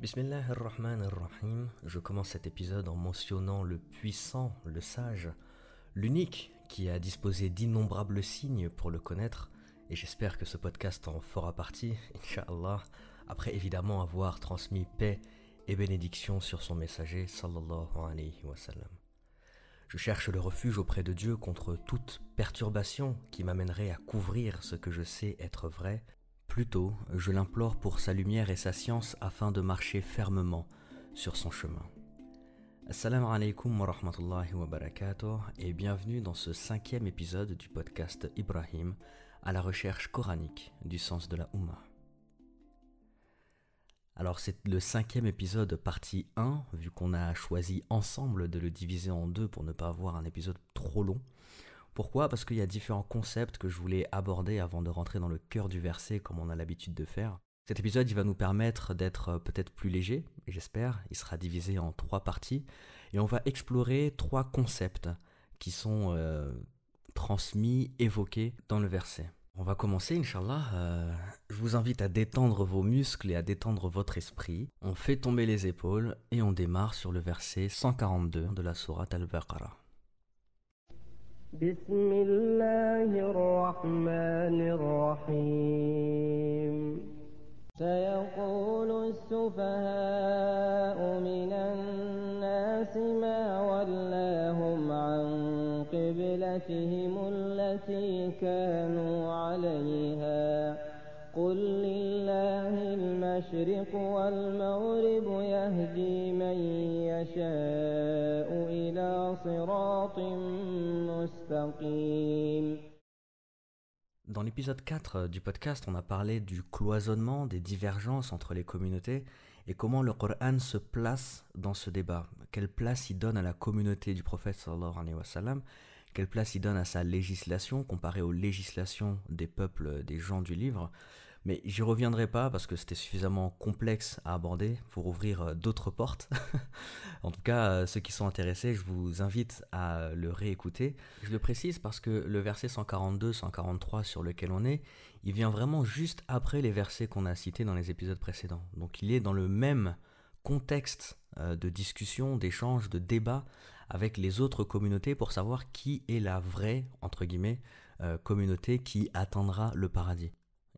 Bismillah ar-Rahman ar-Rahim. Je commence cet épisode en mentionnant le puissant, le sage, l'unique qui a disposé d'innombrables signes pour le connaître, et j'espère que ce podcast en fera partie, Inch'Allah, après évidemment avoir transmis paix et bénédiction sur son messager, sallallahu alayhi wa sallam. Je cherche le refuge auprès de Dieu contre toute perturbation qui m'amènerait à couvrir ce que je sais être vrai Plutôt, je l'implore pour sa lumière et sa science afin de marcher fermement sur son chemin. Assalamu alaikum wa rahmatullahi wa barakatuh et bienvenue dans ce cinquième épisode du podcast Ibrahim à la recherche coranique du sens de la Ummah. Alors c'est le cinquième épisode partie 1, vu qu'on a choisi ensemble de le diviser en deux pour ne pas avoir un épisode trop long. Pourquoi? Parce qu'il y a différents concepts que je voulais aborder avant de rentrer dans le cœur du verset comme on a l'habitude de faire. Cet épisode, il va nous permettre d'être euh, peut-être plus léger, j'espère, il sera divisé en trois parties, et on va explorer trois concepts qui sont euh, transmis, évoqués dans le verset. On va commencer, Inch'Allah. Euh, je vous invite à détendre vos muscles et à détendre votre esprit. On fait tomber les épaules et on démarre sur le verset 142 de la Sourate Al-Baqarah. بسم الله الرحمن الرحيم. سيقول السفهاء من الناس ما ولاهم عن قبلتهم التي كانوا عليها. قل لله المشرق والمغرب يهدي من يشاء إلى صراط Dans l'épisode 4 du podcast, on a parlé du cloisonnement, des divergences entre les communautés et comment le Coran se place dans ce débat. Quelle place il donne à la communauté du prophète sallallahu alayhi wa sallam, quelle place il donne à sa législation comparée aux législations des peuples, des gens du livre? Mais j'y reviendrai pas parce que c'était suffisamment complexe à aborder pour ouvrir euh, d'autres portes. en tout cas, euh, ceux qui sont intéressés, je vous invite à le réécouter. Je le précise parce que le verset 142-143 sur lequel on est, il vient vraiment juste après les versets qu'on a cités dans les épisodes précédents. Donc il est dans le même contexte euh, de discussion, d'échange, de débat avec les autres communautés pour savoir qui est la vraie, entre guillemets, communauté qui atteindra le paradis.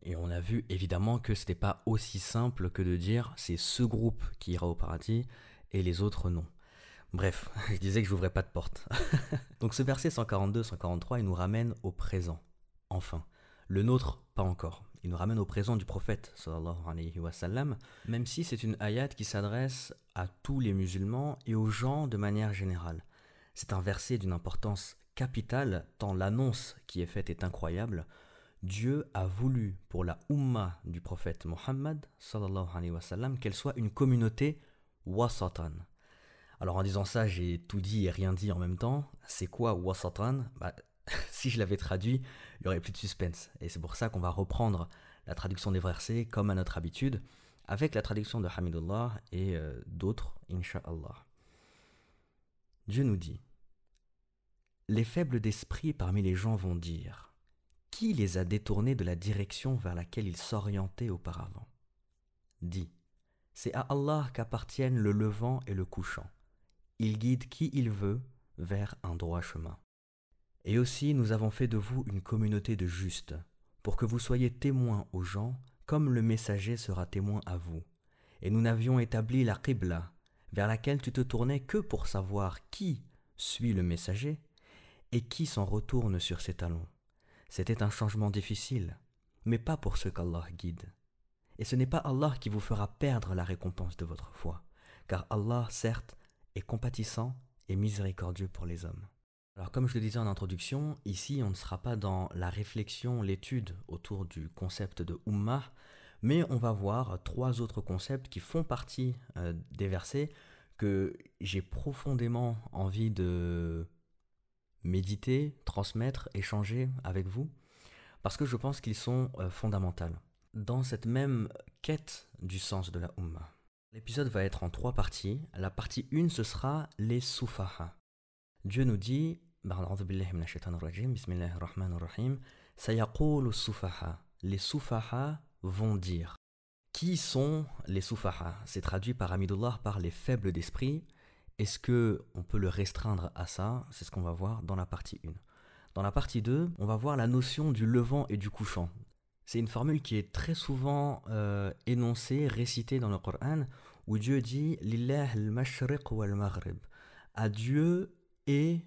Et on a vu évidemment que ce n'était pas aussi simple que de dire c'est ce groupe qui ira au paradis et les autres non. Bref, je disais que je n'ouvrais pas de porte. Donc ce verset 142-143, il nous ramène au présent. Enfin, le nôtre, pas encore. Il nous ramène au présent du prophète, sallallahu alayhi wa sallam, même si c'est une ayat qui s'adresse à tous les musulmans et aux gens de manière générale. C'est un verset d'une importance capitale, tant l'annonce qui est faite est incroyable, Dieu a voulu pour la Ummah du prophète Mohammed qu'elle soit une communauté wasatan. Alors en disant ça, j'ai tout dit et rien dit en même temps. C'est quoi wasatan? Bah, Si je l'avais traduit, il y aurait plus de suspense. Et c'est pour ça qu'on va reprendre la traduction des versets comme à notre habitude, avec la traduction de Hamidullah et euh, d'autres, Inch'Allah. Dieu nous dit Les faibles d'esprit parmi les gens vont dire qui les a détournés de la direction vers laquelle ils s'orientaient auparavant? Dis, c'est à Allah qu'appartiennent le levant et le couchant. Il guide qui il veut vers un droit chemin. Et aussi nous avons fait de vous une communauté de justes, pour que vous soyez témoins aux gens, comme le messager sera témoin à vous. Et nous n'avions établi la Qibla, vers laquelle tu te tournais que pour savoir qui suit le messager et qui s'en retourne sur ses talons. C'était un changement difficile, mais pas pour ceux qu'Allah guide. Et ce n'est pas Allah qui vous fera perdre la récompense de votre foi, car Allah, certes, est compatissant et miséricordieux pour les hommes. Alors comme je le disais en introduction, ici on ne sera pas dans la réflexion, l'étude autour du concept de Ummah, mais on va voir trois autres concepts qui font partie euh, des versets que j'ai profondément envie de méditer, transmettre, échanger avec vous, parce que je pense qu'ils sont euh, fondamentaux dans cette même quête du sens de la Ummah. L'épisode va être en trois parties. La partie 1, ce sera les Sufaha. Dieu nous dit, les Sufaha vont dire. Qui sont les soufaha C'est traduit par Amidullah par les faibles d'esprit. Est-ce que on peut le restreindre à ça? C'est ce qu'on va voir dans la partie 1. Dans la partie 2, on va voir la notion du levant et du couchant. C'est une formule qui est très souvent euh, énoncée, récitée dans le Coran, où Dieu dit Lillah al-mashriq wal maghrib. À Dieu est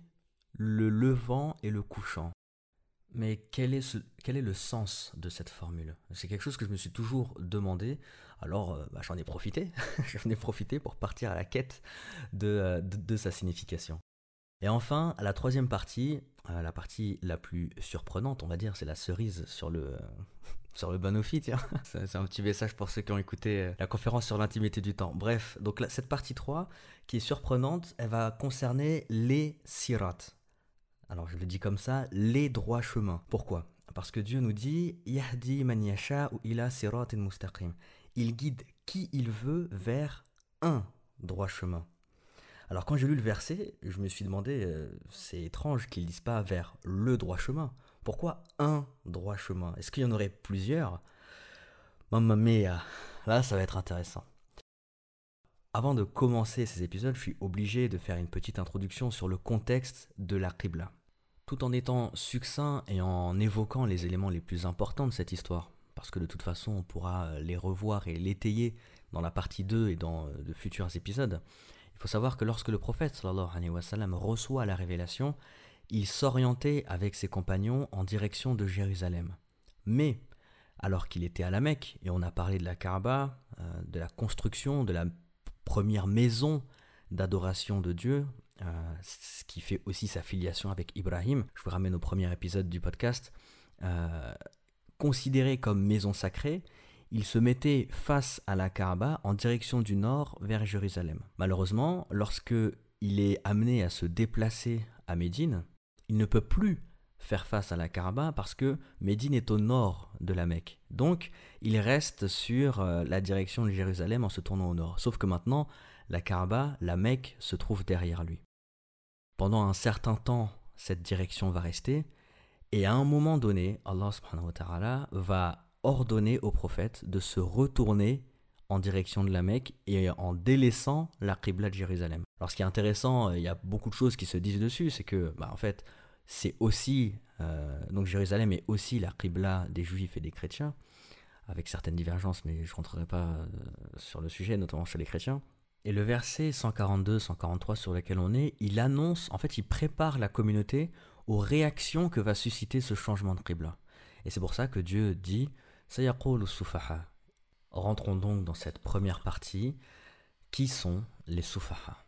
le levant et le couchant. Mais quel est, quel est le sens de cette formule? C'est quelque chose que je me suis toujours demandé. Alors, euh, bah, j'en ai profité. j'en ai profité pour partir à la quête de, euh, de, sa signification. Et enfin, la troisième partie, euh, la partie la plus surprenante, on va dire, c'est la cerise sur le, sur le. C'est un petit message pour ceux qui ont écouté la conférence sur l'intimité du temps. Bref, donc cette partie 3, qui est surprenante, elle va concerner les sirat alors je le dis comme ça, les droits chemins. Pourquoi? Parce que Dieu nous dit Yahdi man ou ila mustaqim. Il guide qui il veut vers un droit chemin. Alors quand j'ai lu le verset, je me suis demandé, euh, c'est étrange qu'ils ne disent pas vers le droit chemin. Pourquoi un droit chemin? Est-ce qu'il y en aurait plusieurs? Mamma mia, là ça va être intéressant. Avant de commencer ces épisodes, je suis obligé de faire une petite introduction sur le contexte de la Qibla, tout en étant succinct et en évoquant les éléments les plus importants de cette histoire, parce que de toute façon on pourra les revoir et l'étayer dans la partie 2 et dans de futurs épisodes. Il faut savoir que lorsque le prophète sallallahu alayhi reçoit la révélation, il s'orientait avec ses compagnons en direction de Jérusalem. Mais alors qu'il était à la Mecque, et on a parlé de la Kaaba, euh, de la construction, de la première maison d'adoration de Dieu, euh, ce qui fait aussi sa filiation avec Ibrahim. Je vous ramène au premier épisode du podcast. Euh, considéré comme maison sacrée, il se mettait face à la Kaaba en direction du nord vers Jérusalem. Malheureusement, lorsque il est amené à se déplacer à Médine, il ne peut plus faire face à la Kaaba parce que Médine est au nord de la Mecque. Donc, il reste sur euh, la direction de Jérusalem en se tournant au nord. Sauf que maintenant, la Kaaba, la Mecque, se trouve derrière lui. Pendant un certain temps, cette direction va rester, et à un moment donné, Allah subhanahu va ordonner au prophète de se retourner en direction de la Mecque et en délaissant la Qibla de Jérusalem. Alors ce qui est intéressant, il y a beaucoup de choses qui se disent dessus, c'est que, bah, en fait, c'est aussi, euh, donc Jérusalem est aussi la Qibla des Juifs et des chrétiens, avec certaines divergences, mais je ne rentrerai pas euh, sur le sujet, notamment chez les chrétiens. Et le verset 142-143 sur lequel on est, il annonce, en fait, il prépare la communauté aux réactions que va susciter ce changement de Qibla. Et c'est pour ça que Dieu dit Sayaqul Sufaha. Rentrons donc dans cette première partie. Qui sont les Sufaha?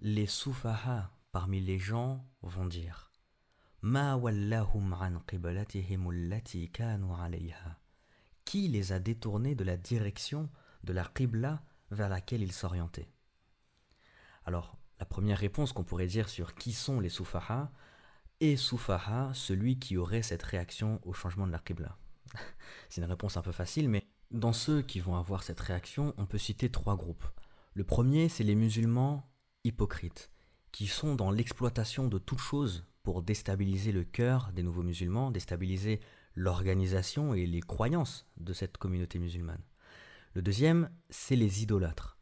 Les Sufaha parmi les gens vont dire Ma wallahum an qiblatihim allati kanu alayha. Qui les a détournés de la direction de la qibla vers laquelle ils s'orientaient Alors, la première réponse qu'on pourrait dire sur qui sont les sufaha est sufaha celui qui aurait cette réaction au changement de la qibla C'est une réponse un peu facile, mais dans ceux qui vont avoir cette réaction, on peut citer trois groupes. Le premier, c'est les musulmans hypocrites, qui sont dans l'exploitation de toute chose pour déstabiliser le cœur des nouveaux musulmans, déstabiliser l'organisation et les croyances de cette communauté musulmane. Le deuxième, c'est les idolâtres,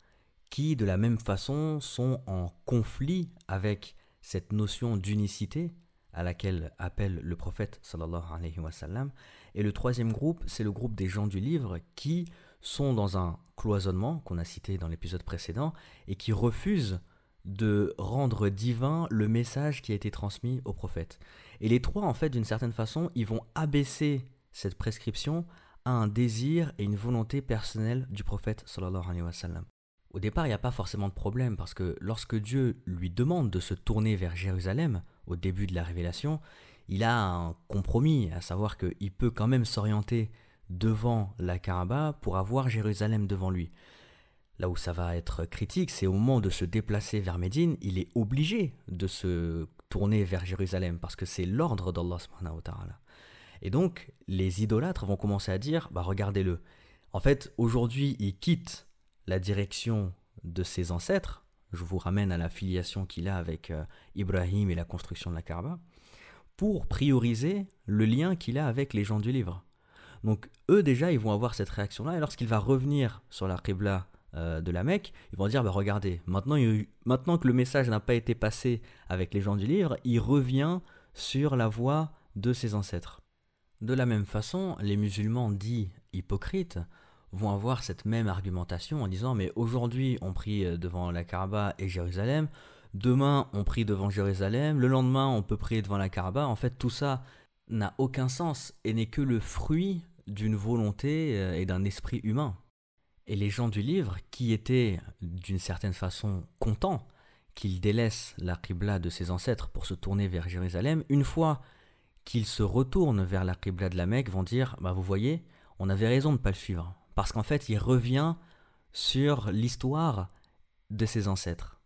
qui de la même façon sont en conflit avec cette notion d'unicité à laquelle appelle le prophète sallallahu alayhi wa sallam. Et le troisième groupe, c'est le groupe des gens du livre qui sont dans un cloisonnement qu'on a cité dans l'épisode précédent et qui refusent de rendre divin le message qui a été transmis au prophète. Et les trois, en fait, d'une certaine façon, ils vont abaisser cette prescription à un désir et une volonté personnelle du prophète. Au départ, il n'y a pas forcément de problème parce que lorsque Dieu lui demande de se tourner vers Jérusalem au début de la révélation, il a un compromis, à savoir qu'il peut quand même s'orienter devant la Kaaba pour avoir Jérusalem devant lui. Là où ça va être critique, c'est au moment de se déplacer vers Médine, il est obligé de se tourner vers Jérusalem parce que c'est l'ordre d'Allah Et donc, les idolâtres vont commencer à dire, bah regardez-le. En fait, aujourd'hui, il quitte la direction de ses ancêtres, je vous ramène à la filiation qu'il a avec euh, Ibrahim et la construction de la Kaaba, pour prioriser le lien qu'il a avec les gens du livre. Donc eux déjà, ils vont avoir cette réaction-là, et lorsqu'il va revenir sur la Qibla de la Mecque, ils vont dire, bah, regardez, maintenant, maintenant que le message n'a pas été passé avec les gens du livre, il revient sur la voie de ses ancêtres. De la même façon, les musulmans dits hypocrites vont avoir cette même argumentation en disant mais aujourd'hui on prie euh, devant la Kaaba et Jérusalem, demain on prie devant Jérusalem, le lendemain on peut prier devant la Kaaba. En fait tout ça n'a aucun sens et n'est que le fruit d'une volonté euh, et d'un esprit humain. Et les gens du livre, qui étaient d'une certaine façon contents qu'ils délaissent la Qibla de ses ancêtres pour se tourner vers Jérusalem, une fois qu'ils se retournent vers la Qibla de la Mecque, vont dire bah vous voyez, on avait raison de ne pas le suivre parce qu'en fait, il revient sur l'histoire de ses ancêtres.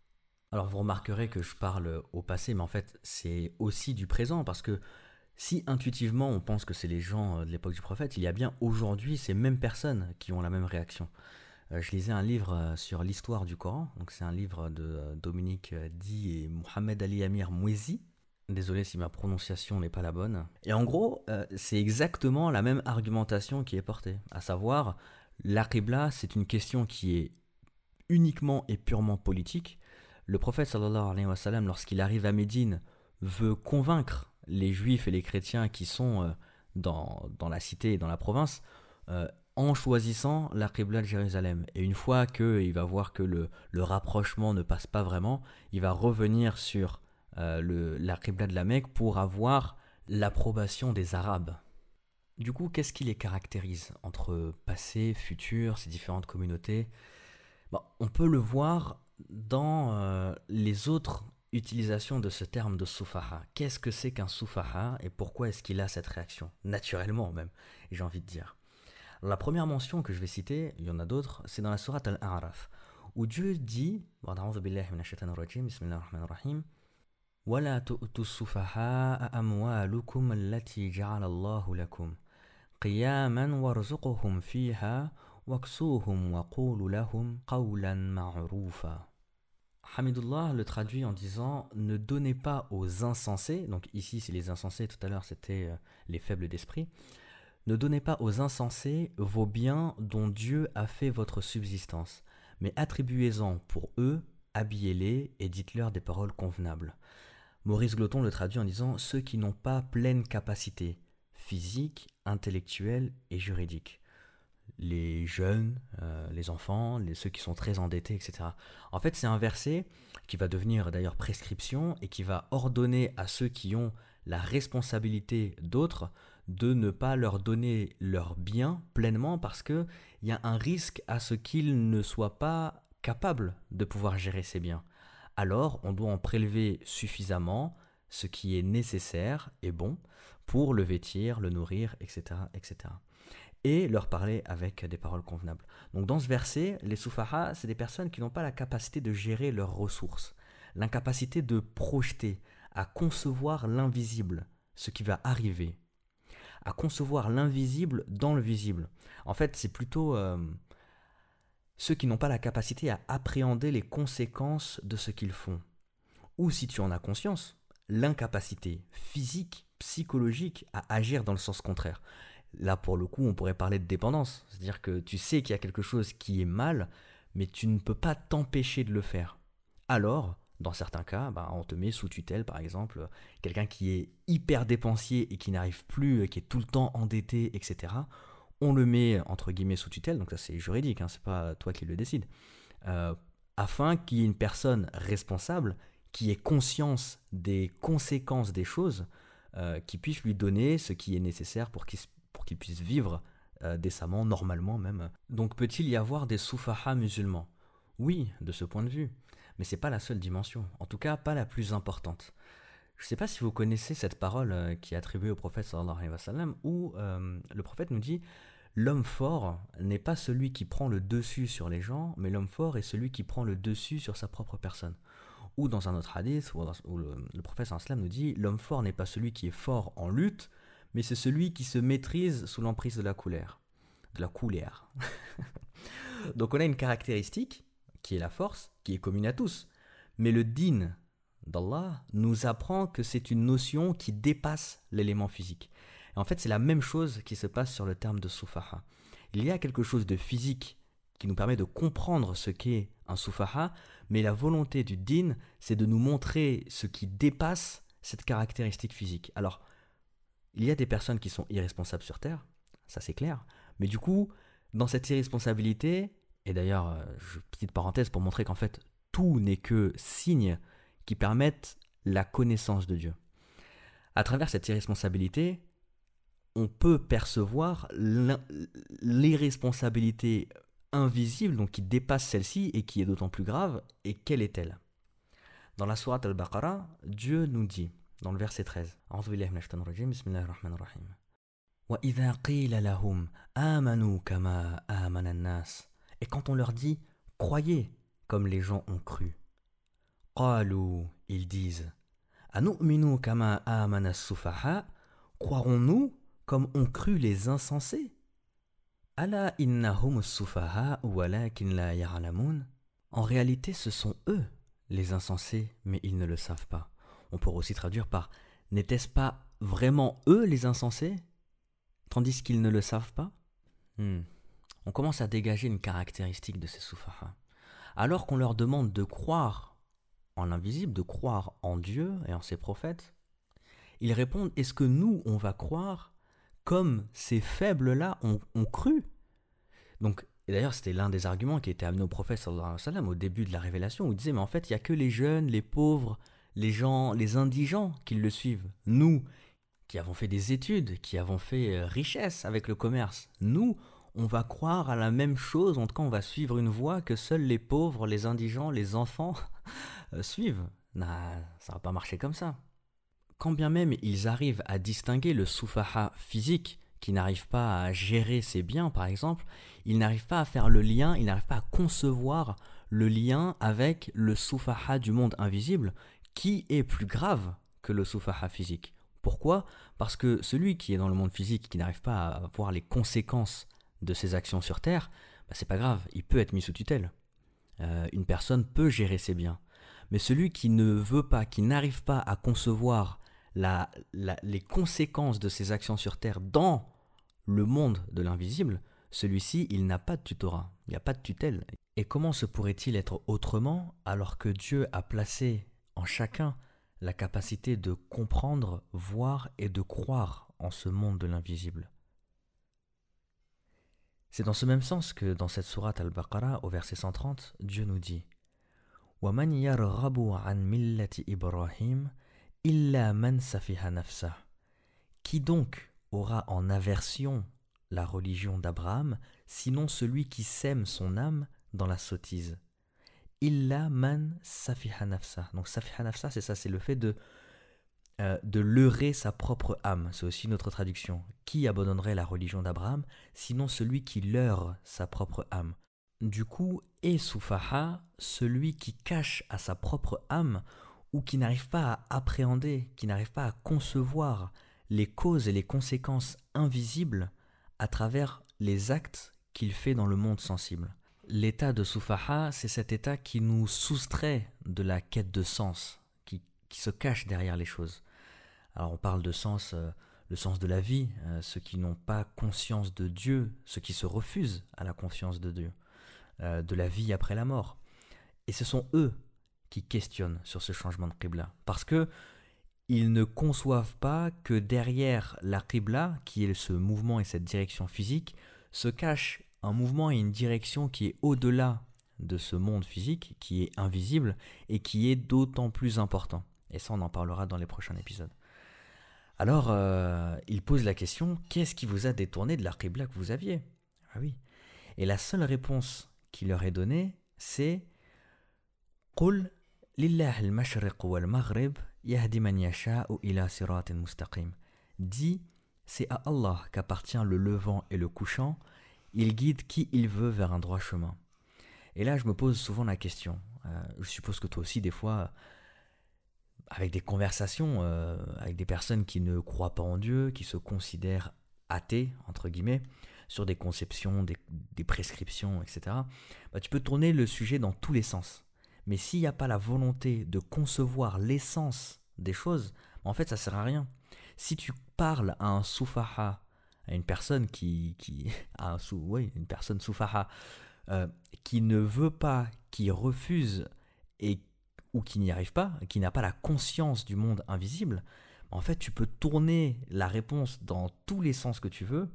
Alors vous remarquerez que je parle au passé, mais en fait c'est aussi du présent, parce que si intuitivement on pense que c'est les gens de l'époque du prophète, il y a bien aujourd'hui ces mêmes personnes qui ont la même réaction. Euh, je lisais un livre euh, sur l'histoire du Coran, donc c'est un livre de euh, Dominique Di et Mohamed Ali Amir Mouezi. Désolé si ma prononciation n'est pas la bonne. Et en gros, c'est exactement la même argumentation qui est portée, à savoir la c'est une question qui est uniquement et purement politique. Le prophète sallallahu alayhi wa lorsqu'il arrive à Médine, veut convaincre les juifs et les chrétiens qui sont euh, dans, dans, la cité et dans la province euh, en choisissant la Qibla de Jérusalem. Et une fois qu'il va voir que le, le, rapprochement ne passe pas vraiment, il va revenir sur euh, le, la Qibla de la Mecque pour avoir l'approbation des Arabes. Du coup, qu'est-ce qui les caractérise entre passé, futur, ces différentes communautés? On peut le voir dans euh, les autres utilisations de ce terme de soufaha. Qu'est-ce que c'est qu'un soufaha et pourquoi est-ce qu'il a cette réaction Naturellement même, j'ai envie de dire. La première mention que je vais citer, il y en a d'autres, c'est dans la sourate Al-A'raf, où Dieu dit, ولا تؤتوا السفهاء أموالكم التي جعل الله لكم قياما وارزقهم فيها واكسوهم وقول لهم قولا معروفا Hamidullah le traduit en disant Ne donnez pas aux insensés, donc ici c'est les insensés, tout à l'heure c'était euh, les faibles d'esprit, ne donnez pas aux insensés vos biens dont Dieu a fait votre subsistance, mais attribuez-en pour eux, habillez-les et dites-leur des paroles convenables. Maurice Gloton le traduit en disant Ceux qui n'ont pas pleine capacité, physique, intellectuelle et juridique. Les jeunes, euh, les enfants, ceux qui sont très endettés, etc. En fait, c'est un verset qui va devenir d'ailleurs prescription et qui va ordonner à ceux qui ont la responsabilité d'autres de ne pas leur donner leurs biens pleinement parce qu'il y a un risque à ce qu'ils ne soient pas capables de pouvoir gérer ces biens. Alors, on doit en prélever suffisamment, ce qui est nécessaire et bon, pour le vêtir, le nourrir, etc., etc. Et leur parler avec des paroles convenables. Donc dans ce verset, les soufahas, c'est des personnes qui n'ont pas la capacité de gérer leurs ressources, l'incapacité de projeter, à concevoir l'invisible, ce qui va arriver, à concevoir l'invisible dans le visible. En fait, c'est plutôt euh, ceux qui n'ont pas la capacité à appréhender les conséquences de ce qu'ils font. Ou si tu en as conscience, l'incapacité physique psychologique à agir dans le sens contraire. Là, pour le coup, on pourrait parler de dépendance. C'est-à-dire que tu sais qu'il y a quelque chose qui est mal, mais tu ne peux pas t'empêcher de le faire. Alors, dans certains cas, bah, on te met sous tutelle, par exemple, quelqu'un qui est hyper dépensier et qui n'arrive plus, qui est tout le temps endetté, etc. On le met, entre guillemets, sous tutelle, donc ça c'est juridique, hein, c'est pas toi qui le décide, euh, afin qu'il y ait une personne responsable qui ait conscience des conséquences des choses, euh, qui puisse lui donner ce qui est nécessaire pour qu'il puisse vivre euh, décemment, normalement même. Donc peut-il y avoir des soufahas musulmans? Oui, de ce point de vue. Mais c'est pas la seule dimension, en tout cas pas la plus importante. Je ne sais pas si vous connaissez cette parole euh, qui est attribuée au prophète sallallahu alayhi wa où le prophète nous dit L'homme fort n'est pas celui qui prend le dessus sur les gens, mais l'homme fort est celui qui prend le dessus sur sa propre personne. Ou dans un autre hadith, où, le, prophète islam nous dit L'homme fort n'est pas celui qui est fort en lutte, mais c'est celui qui se maîtrise sous l'emprise de la colère. De la colère. Donc on a une caractéristique qui est la force, qui est commune à tous. Mais le din d'Allah nous apprend que c'est une notion qui dépasse l'élément physique. Et en fait, c'est la même chose qui se passe sur le terme de soufaha. Il y a quelque chose de physique qui nous permet de comprendre ce qu'est un soufaha, mais la volonté du din, c'est de nous montrer ce qui dépasse cette caractéristique physique. Alors, il y a des personnes qui sont irresponsables sur Terre, ça c'est clair, mais du coup, dans cette irresponsabilité, et d'ailleurs, euh, petite parenthèse pour montrer qu'en fait, tout n'est que signes qui permettent la connaissance de Dieu. À travers cette irresponsabilité, on peut percevoir l'irresponsabilité invisible, donc qui dépasse celle-ci et qui est d'autant plus grave, et quelle est-elle? Dans la sourate Al-Baqarah, Dieu nous dit, dans le verset 13, Et quand on leur dit, croyez comme les gens ont cru. ils disent, Croirons-nous comme ont cru les insensés? En réalité, ce sont eux les insensés, mais ils ne le savent pas. On pourrait aussi traduire par N'était-ce pas vraiment eux les insensés, tandis qu'ils ne le savent pas? Hmm. On commence à dégager une caractéristique de ces soufaha. Alors qu'on leur demande de croire en l'invisible, de croire en Dieu et en ses prophètes, ils répondent Est-ce que nous, on va croire comme ces faibles-là ont, cru? Donc, et d'ailleurs, c'était l'un des arguments qui était amené au prophète au début de la révélation, où il disait, mais en fait, il n'y a que les jeunes, les pauvres, les gens, les indigents qui le suivent. Nous, qui avons fait des études, qui avons fait euh, richesse avec le commerce, nous, on va croire à la même chose, en tout cas, on va suivre une voie que seuls les pauvres, les indigents, les enfants euh, suivent. Nah, ça va pas marcher comme ça quand bien même ils arrivent à distinguer le soufaha physique, qui n'arrive pas à gérer ses biens par exemple, ils n'arrivent pas à faire le lien, ils n'arrivent pas à concevoir le lien avec le soufaha du monde invisible, qui est plus grave que le soufaha physique. Pourquoi? Parce que celui qui est dans le monde physique, qui n'arrive pas à voir les conséquences de ses actions sur Terre, bah c'est pas grave, il peut être mis sous tutelle. Euh, une personne peut gérer ses biens. Mais celui qui ne veut pas, qui n'arrive pas à concevoir les conséquences de ses actions sur Terre dans le monde de l'invisible, celui-ci, il n'a pas de tutorat, il n'y a pas de tutelle. Et comment se pourrait-il être autrement alors que Dieu a placé en chacun la capacité de comprendre, voir et de croire en ce monde de l'invisible C'est dans ce même sens que dans cette sourate Al-Baqarah, au verset 130, Dieu nous dit « وَمَنْ illa man nafsa. Qui donc aura en aversion la religion d'Abraham, sinon celui qui sème son âme dans la sottise Illa man safiha nafsa. Donc safiha nafsa, c'est ça, c'est le fait de, euh, de leurrer sa propre âme. C'est aussi notre traduction. Qui abandonnerait la religion d'Abraham, sinon celui qui leurre sa propre âme? Du coup, et soufaha, celui qui cache à sa propre âme ou qui n'arrive pas à appréhender, qui n'arrive pas à concevoir les causes et les conséquences invisibles à travers les actes qu'il fait dans le monde sensible. L'état de Soufaha, c'est cet état qui nous soustrait de la quête de sens, qui, se cache derrière les choses. Alors on parle de sens, euh, le sens de la vie, euh, ceux qui n'ont pas conscience de Dieu, ceux qui se refusent à la conscience de Dieu, euh, de la vie après la mort. Et ce sont eux qui questionnent sur ce changement de Qibla. Parce que ils ne conçoivent pas que derrière la Qibla, qui est ce mouvement et cette direction physique, se cache un mouvement et une direction qui est au-delà de ce monde physique, qui est invisible et qui est d'autant plus important. Et ça, on en parlera dans les prochains épisodes. Alors, euh, il pose la question qu'est-ce qui vous a détourné de la Qibla que vous aviez? Ah oui. Et la seule réponse qui leur est donnée, c'est c'est à Allah qu'appartient le levant et le couchant, il guide qui il veut vers un droit chemin. Et là, je me pose souvent la question, euh, je suppose que toi aussi, des fois, avec des conversations euh, avec des personnes qui ne croient pas en Dieu, qui se considèrent athées, entre guillemets, sur des conceptions, des, prescriptions, etc., bah, tu peux tourner le sujet dans tous les sens. Mais s'il n'y a pas la volonté de concevoir l'essence des choses, en fait, ça sert à rien. Si tu parles à un soufaha, à une personne qui, qui un sou, oui, une personne soufaha, euh, qui ne veut pas, qui refuse et ou qui n'y arrive pas, qui n'a pas la conscience du monde invisible, en fait, tu peux tourner la réponse dans tous les sens que tu veux.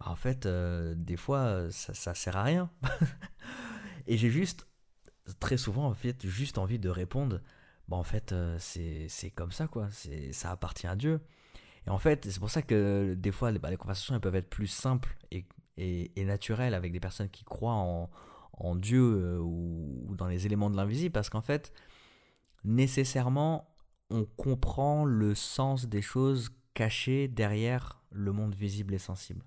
Bah, en fait, euh, des fois, ça, ça sert à rien. et j'ai juste, très souvent, en fait, juste envie de répondre, bah, en fait, euh, c'est comme ça, quoi. Ça appartient à Dieu. Et en fait, c'est pour ça que des fois, bah, les conversations elles peuvent être plus simples et, et, naturelles avec des personnes qui croient en, en Dieu euh, ou, dans les éléments de l'invisible, parce qu'en fait, nécessairement, on comprend le sens des choses cachées derrière le monde visible et sensible.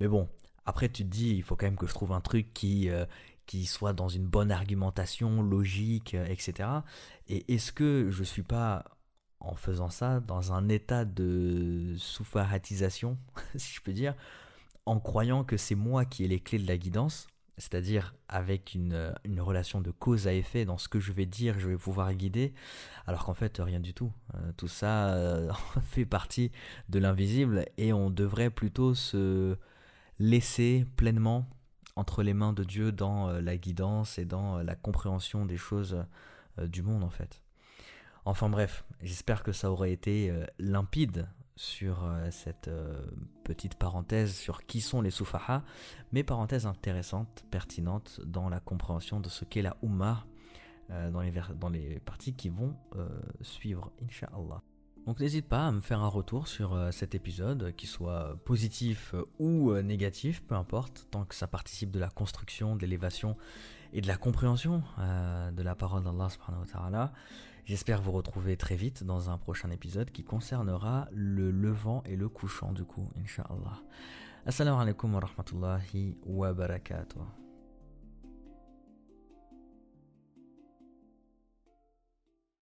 Mais bon, après tu te dis, il faut quand même que je trouve un truc qui, euh, qui soit dans une bonne argumentation, logique, euh, etc. Et est-ce que je suis pas, en faisant ça, dans un état de soufahatisation, si je peux dire, en croyant que c'est moi qui ai les clés de la guidance c'est-à-dire avec une, une, relation de cause à effet dans ce que je vais dire, je vais pouvoir guider, alors qu'en fait rien du tout. Euh, tout ça euh, fait partie de l'invisible et on devrait plutôt se laisser pleinement entre les mains de Dieu dans euh, la guidance et dans la compréhension des choses du monde en fait. Enfin bref, j'espère que ça aurait été limpide sur euh, cette euh, petite parenthèse sur qui sont les Soufaha, mais parenthèse intéressante, pertinente dans la compréhension de ce qu'est la Ummah euh, dans, les parties qui vont suivre, Inch'Allah. Donc n'hésite pas à me faire un retour sur cet épisode, qu'il soit positif ou négatif, peu importe, tant que ça participe de la construction, de l'élévation et de la compréhension de la parole d'Allah subhanahu wa. J'espère vous retrouver très vite dans un prochain épisode qui concernera le levant et le couchant du coup, Inch'Allah. Assalamu alaikum wa rahmatullahi wa barakatuh.